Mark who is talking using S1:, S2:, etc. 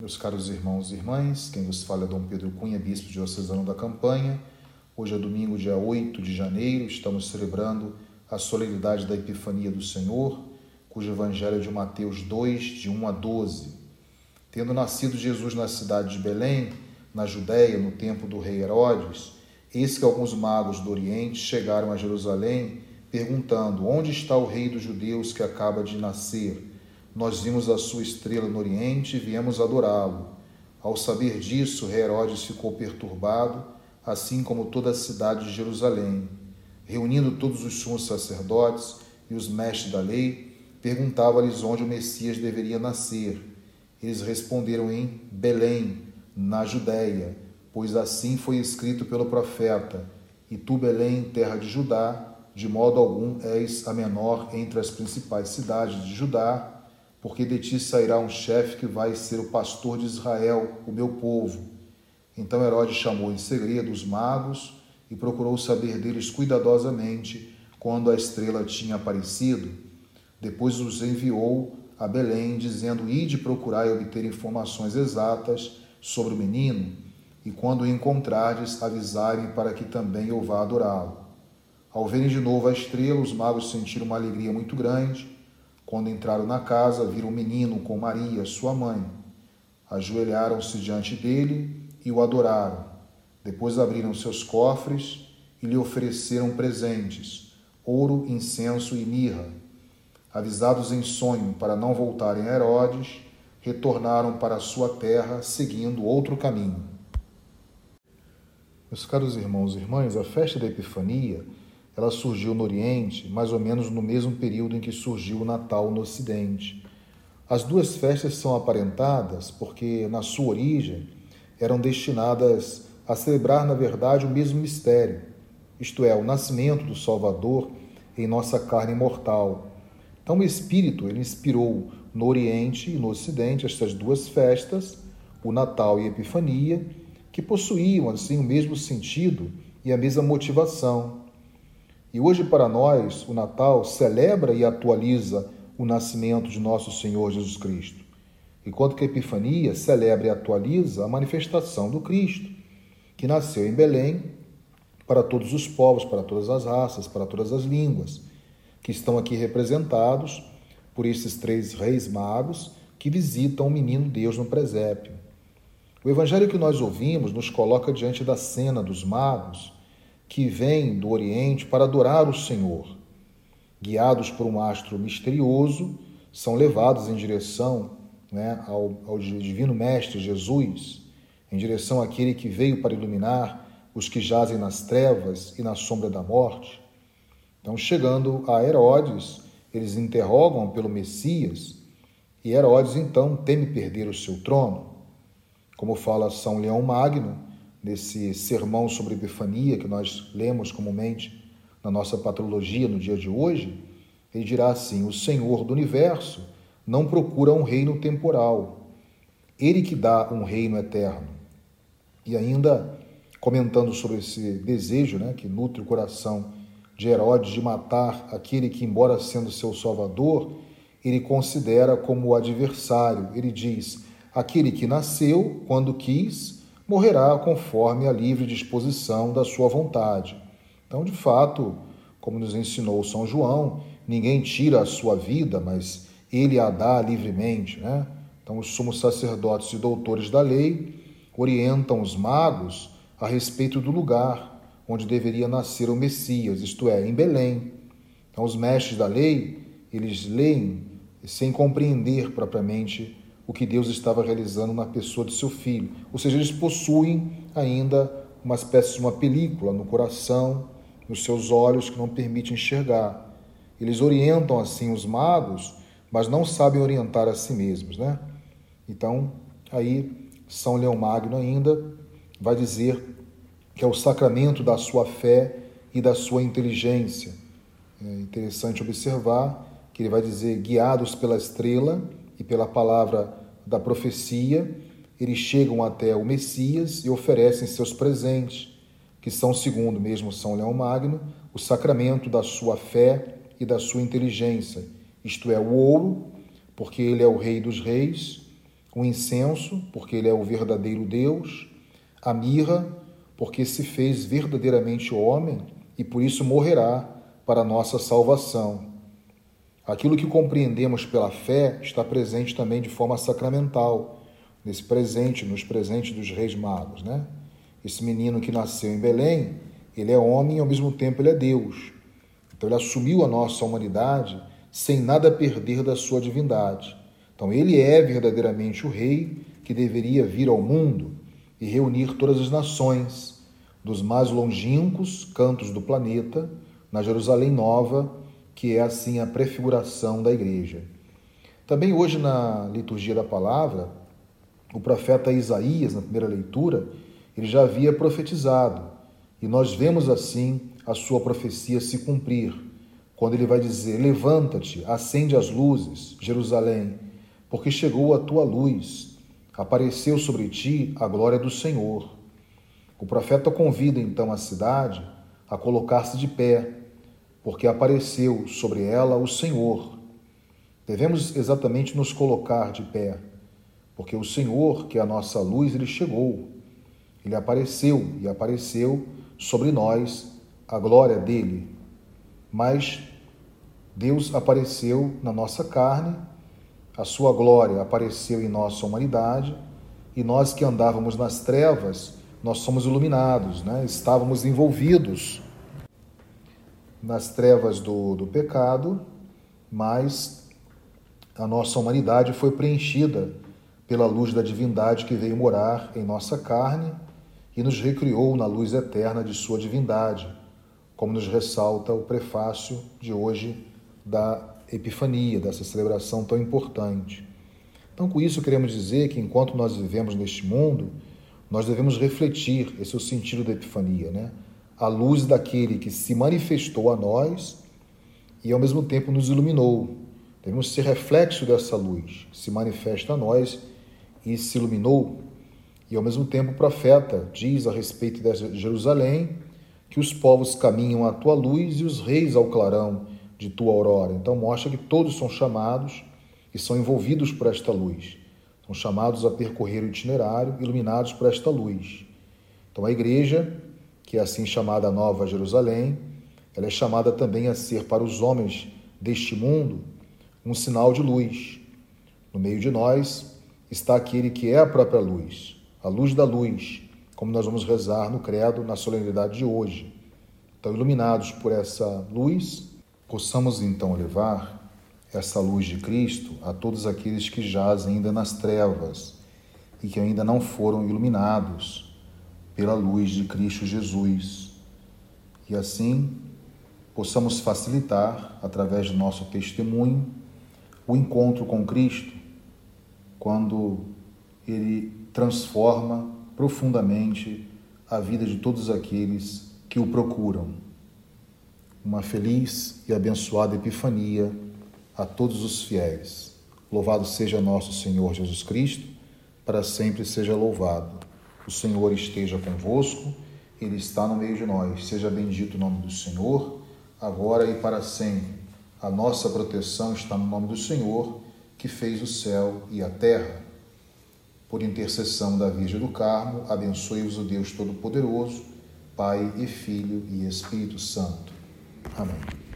S1: Meus caros irmãos e irmãs, quem vos fala é Dom Pedro Cunha, bispo diocesano da campanha. Hoje é domingo, dia 8 de janeiro, estamos celebrando a solenidade da Epifania do Senhor, cujo evangelho é de Mateus 2, de 1 a 12. Tendo nascido Jesus na cidade de Belém, na Judéia, no tempo do rei Herodes, eis que alguns magos do Oriente chegaram a Jerusalém, perguntando: Onde está o rei dos judeus que acaba de nascer? Nós vimos a sua estrela no Oriente e viemos adorá-lo. Ao saber disso, Herodes ficou perturbado, assim como toda a cidade de Jerusalém. Reunindo todos os sumos sacerdotes e os mestres da lei, perguntava-lhes onde o Messias deveria nascer. Eles responderam em Belém, na Judéia, pois assim foi escrito pelo profeta: E tu, Belém, terra de Judá, de modo algum és a menor entre as principais cidades de Judá porque de ti sairá um chefe que vai ser o pastor de Israel, o meu povo. Então Herodes chamou em segredo os magos e procurou saber deles cuidadosamente quando a estrela tinha aparecido. Depois os enviou a Belém, dizendo: Ide procurar e obter informações exatas sobre o menino, e quando o encontrardes, avisai-me para que também eu vá adorá-lo. Ao verem de novo a estrela, os magos sentiram uma alegria muito grande quando entraram na casa, viram o menino com Maria, sua mãe. Ajoelharam-se diante dele e o adoraram. Depois abriram seus cofres e lhe ofereceram presentes: ouro, incenso e mirra. Avisados em sonho para não voltarem a Herodes, retornaram para a sua terra seguindo outro caminho. Meus caros irmãos e irmãs, a festa da Epifania ela surgiu no Oriente mais ou menos no mesmo período em que surgiu o Natal no Ocidente. As duas festas são aparentadas porque, na sua origem, eram destinadas a celebrar, na verdade, o mesmo mistério, isto é, o nascimento do Salvador em nossa carne mortal. Então, o Espírito ele inspirou no Oriente e no Ocidente estas duas festas, o Natal e a Epifania, que possuíam assim o mesmo sentido e a mesma motivação. E hoje, para nós, o Natal celebra e atualiza o nascimento de nosso Senhor Jesus Cristo, enquanto que a Epifania celebra e atualiza a manifestação do Cristo, que nasceu em Belém para todos os povos, para todas as raças, para todas as línguas, que estão aqui representados por esses três reis magos que visitam o menino Deus no presépio. O evangelho que nós ouvimos nos coloca diante da cena dos magos que vêm do Oriente para adorar o Senhor. Guiados por um astro misterioso, são levados em direção né, ao, ao Divino Mestre Jesus, em direção àquele que veio para iluminar os que jazem nas trevas e na sombra da morte. Então, chegando a Herodes, eles interrogam pelo Messias e Herodes então teme perder o seu trono. Como fala São Leão Magno, nesse sermão sobre Epifania que nós lemos comumente na nossa patrologia no dia de hoje, ele dirá assim: O Senhor do universo não procura um reino temporal, ele que dá um reino eterno. E ainda comentando sobre esse desejo né, que nutre o coração de Herodes de matar aquele que, embora sendo seu salvador, ele considera como adversário. Ele diz: aquele que nasceu quando quis morrerá conforme a livre disposição da sua vontade. Então, de fato, como nos ensinou São João, ninguém tira a sua vida, mas ele a dá livremente. Né? Então, os sumos sacerdotes e doutores da lei orientam os magos a respeito do lugar onde deveria nascer o Messias, isto é, em Belém. Então, os mestres da lei, eles leem sem compreender propriamente o que Deus estava realizando na pessoa de seu filho. Ou seja, eles possuem ainda uma espécie de uma película no coração, nos seus olhos, que não permite enxergar. Eles orientam assim os magos, mas não sabem orientar a si mesmos, né? Então, aí São Leão Magno ainda vai dizer que é o sacramento da sua fé e da sua inteligência. É interessante observar que ele vai dizer guiados pela estrela e pela palavra da profecia, eles chegam até o Messias e oferecem seus presentes, que são, segundo mesmo São Leão Magno, o sacramento da sua fé e da sua inteligência, isto é, o ouro, porque ele é o rei dos reis, O incenso, porque ele é o verdadeiro Deus, a mirra, porque se fez verdadeiramente homem e por isso morrerá para nossa salvação. Aquilo que compreendemos pela fé está presente também de forma sacramental, nesse presente, nos presentes dos reis magos, né? Esse menino que nasceu em Belém, ele é homem e ao mesmo tempo ele é Deus. Então ele assumiu a nossa humanidade sem nada perder da sua divindade. Então ele é verdadeiramente o rei que deveria vir ao mundo e reunir todas as nações, dos mais longínquos cantos do planeta, na Jerusalém Nova, que é assim a prefiguração da igreja. Também hoje na liturgia da palavra, o profeta Isaías, na primeira leitura, ele já havia profetizado, e nós vemos assim a sua profecia se cumprir, quando ele vai dizer: Levanta-te, acende as luzes, Jerusalém, porque chegou a tua luz, apareceu sobre ti a glória do Senhor. O profeta convida então a cidade a colocar-se de pé, porque apareceu sobre ela o Senhor. Devemos exatamente nos colocar de pé, porque o Senhor, que é a nossa luz, ele chegou. Ele apareceu e apareceu sobre nós a glória dele. Mas Deus apareceu na nossa carne, a sua glória apareceu em nossa humanidade, e nós que andávamos nas trevas, nós somos iluminados, né? estávamos envolvidos nas trevas do, do pecado, mas a nossa humanidade foi preenchida pela luz da divindade que veio morar em nossa carne e nos recriou na luz eterna de Sua divindade, como nos ressalta o prefácio de hoje da Epifania, dessa celebração tão importante. Então, com isso, queremos dizer que enquanto nós vivemos neste mundo, nós devemos refletir, esse é o sentido da Epifania, né? A luz daquele que se manifestou a nós e ao mesmo tempo nos iluminou. Devemos ser reflexo dessa luz que se manifesta a nós e se iluminou e ao mesmo tempo o profeta diz a respeito de Jerusalém que os povos caminham à tua luz e os reis ao clarão de tua aurora. Então mostra que todos são chamados e são envolvidos por esta luz. São chamados a percorrer o itinerário, iluminados por esta luz. Então a igreja, que é assim chamada Nova Jerusalém, ela é chamada também a ser para os homens deste mundo um sinal de luz. No meio de nós está aquele que é a própria luz, a luz da luz, como nós vamos rezar no Credo na solenidade de hoje. Então, iluminados por essa luz, possamos então levar essa luz de Cristo a todos aqueles que jazem ainda nas trevas e que ainda não foram iluminados pela luz de Cristo Jesus. E assim possamos facilitar, através do nosso testemunho, o encontro com Cristo, quando Ele transforma profundamente a vida de todos aqueles que o procuram. Uma feliz e abençoada Epifania a todos os fiéis. Louvado seja nosso Senhor Jesus Cristo, para sempre seja louvado. O Senhor esteja convosco, Ele está no meio de nós. Seja bendito o nome do Senhor, agora e para sempre. A nossa proteção está no nome do Senhor, que fez o céu e a terra. Por intercessão da Virgem do Carmo, abençoe-vos o Deus Todo-Poderoso, Pai e Filho e Espírito Santo. Amém.